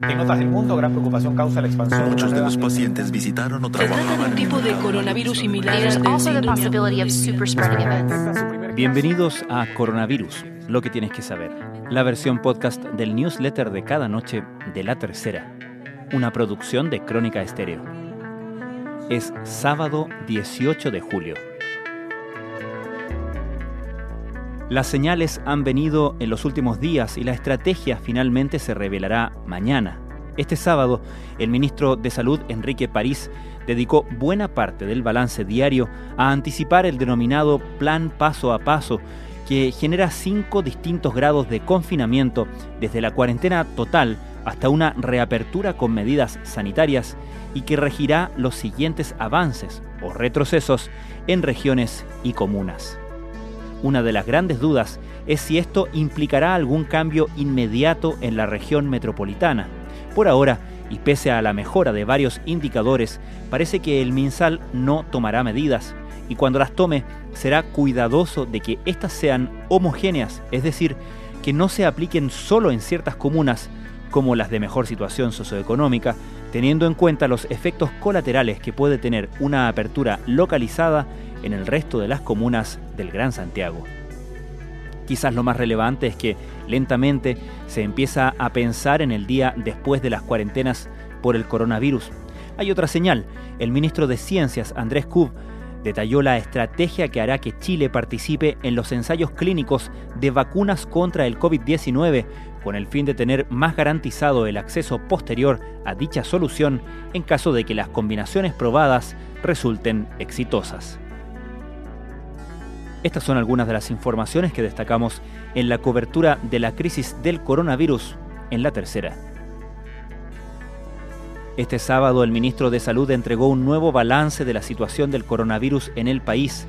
En notas del mundo, gran preocupación causa la expansión. Muchos de los pacientes visitaron o Se trata de un tipo de coronavirus similar al. Bienvenidos a Coronavirus, lo que tienes que saber. La versión podcast del newsletter de cada noche de La Tercera, una producción de Crónica Estéreo. Es sábado 18 de julio. Las señales han venido en los últimos días y la estrategia finalmente se revelará mañana. Este sábado, el ministro de Salud, Enrique París, dedicó buena parte del balance diario a anticipar el denominado Plan Paso a Paso, que genera cinco distintos grados de confinamiento, desde la cuarentena total hasta una reapertura con medidas sanitarias y que regirá los siguientes avances o retrocesos en regiones y comunas. Una de las grandes dudas es si esto implicará algún cambio inmediato en la región metropolitana. Por ahora, y pese a la mejora de varios indicadores, parece que el MinSal no tomará medidas y cuando las tome será cuidadoso de que éstas sean homogéneas, es decir, que no se apliquen solo en ciertas comunas como las de mejor situación socioeconómica, teniendo en cuenta los efectos colaterales que puede tener una apertura localizada en el resto de las comunas del Gran Santiago. Quizás lo más relevante es que lentamente se empieza a pensar en el día después de las cuarentenas por el coronavirus. Hay otra señal. El ministro de Ciencias, Andrés Kub, detalló la estrategia que hará que Chile participe en los ensayos clínicos de vacunas contra el COVID-19 con el fin de tener más garantizado el acceso posterior a dicha solución en caso de que las combinaciones probadas resulten exitosas. Estas son algunas de las informaciones que destacamos en la cobertura de la crisis del coronavirus en la tercera. Este sábado el ministro de Salud entregó un nuevo balance de la situación del coronavirus en el país.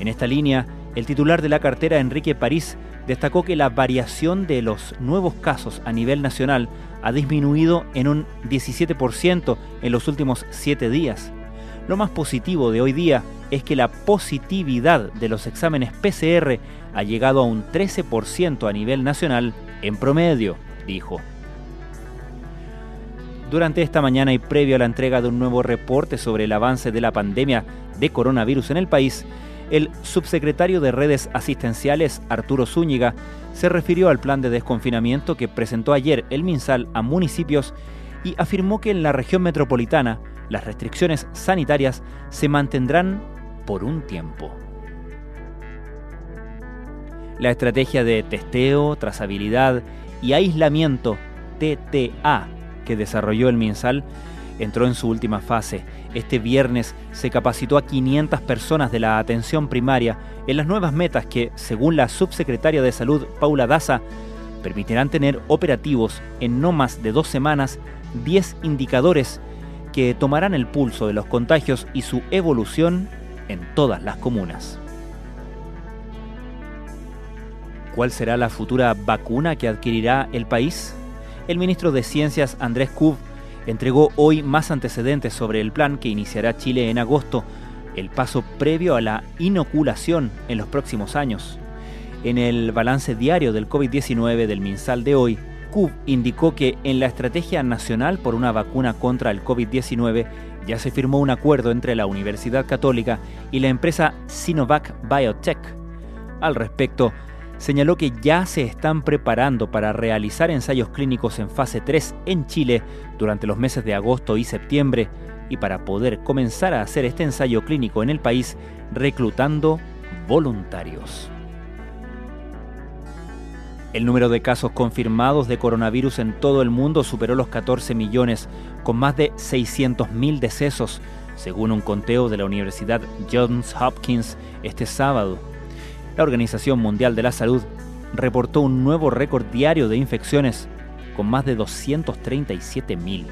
En esta línea, el titular de la cartera, Enrique París, destacó que la variación de los nuevos casos a nivel nacional ha disminuido en un 17% en los últimos siete días. Lo más positivo de hoy día es que la positividad de los exámenes PCR ha llegado a un 13% a nivel nacional en promedio, dijo. Durante esta mañana y previo a la entrega de un nuevo reporte sobre el avance de la pandemia de coronavirus en el país, el subsecretario de Redes Asistenciales, Arturo Zúñiga, se refirió al plan de desconfinamiento que presentó ayer el MinSal a municipios y afirmó que en la región metropolitana las restricciones sanitarias se mantendrán por un tiempo. La estrategia de testeo, trazabilidad y aislamiento TTA que desarrolló el MinSal entró en su última fase. Este viernes se capacitó a 500 personas de la atención primaria en las nuevas metas que, según la subsecretaria de Salud Paula Daza, permitirán tener operativos en no más de dos semanas 10 indicadores que tomarán el pulso de los contagios y su evolución en todas las comunas. ¿Cuál será la futura vacuna que adquirirá el país? El ministro de Ciencias, Andrés Kub, entregó hoy más antecedentes sobre el plan que iniciará Chile en agosto, el paso previo a la inoculación en los próximos años. En el balance diario del COVID-19 del MinSal de hoy, Kub indicó que en la Estrategia Nacional por una vacuna contra el COVID-19 ya se firmó un acuerdo entre la Universidad Católica y la empresa Sinovac Biotech. Al respecto, señaló que ya se están preparando para realizar ensayos clínicos en fase 3 en Chile durante los meses de agosto y septiembre y para poder comenzar a hacer este ensayo clínico en el país reclutando voluntarios. El número de casos confirmados de coronavirus en todo el mundo superó los 14 millones, con más de 600.000 decesos, según un conteo de la Universidad Johns Hopkins este sábado. La Organización Mundial de la Salud reportó un nuevo récord diario de infecciones, con más de 237.000.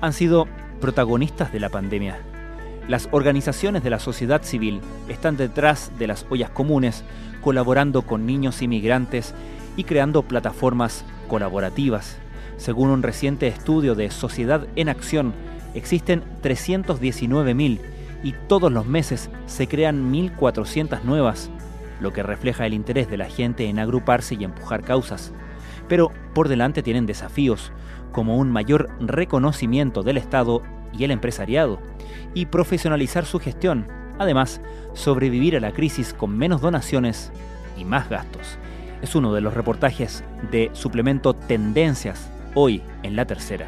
Han sido protagonistas de la pandemia. Las organizaciones de la sociedad civil están detrás de las ollas comunes, colaborando con niños inmigrantes y creando plataformas colaborativas. Según un reciente estudio de Sociedad en Acción, existen 319.000 y todos los meses se crean 1.400 nuevas, lo que refleja el interés de la gente en agruparse y empujar causas. Pero por delante tienen desafíos, como un mayor reconocimiento del Estado y el empresariado, y profesionalizar su gestión, además sobrevivir a la crisis con menos donaciones y más gastos. Es uno de los reportajes de suplemento Tendencias hoy en la tercera.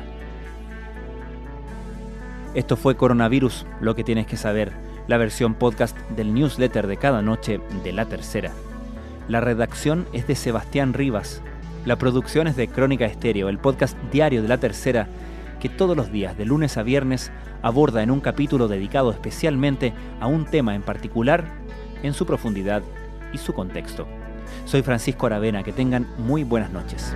Esto fue Coronavirus, lo que tienes que saber, la versión podcast del newsletter de cada noche de la tercera. La redacción es de Sebastián Rivas. La producción es de Crónica Estéreo, el podcast diario de la tercera, que todos los días, de lunes a viernes, aborda en un capítulo dedicado especialmente a un tema en particular, en su profundidad y su contexto. Soy Francisco Aravena, que tengan muy buenas noches.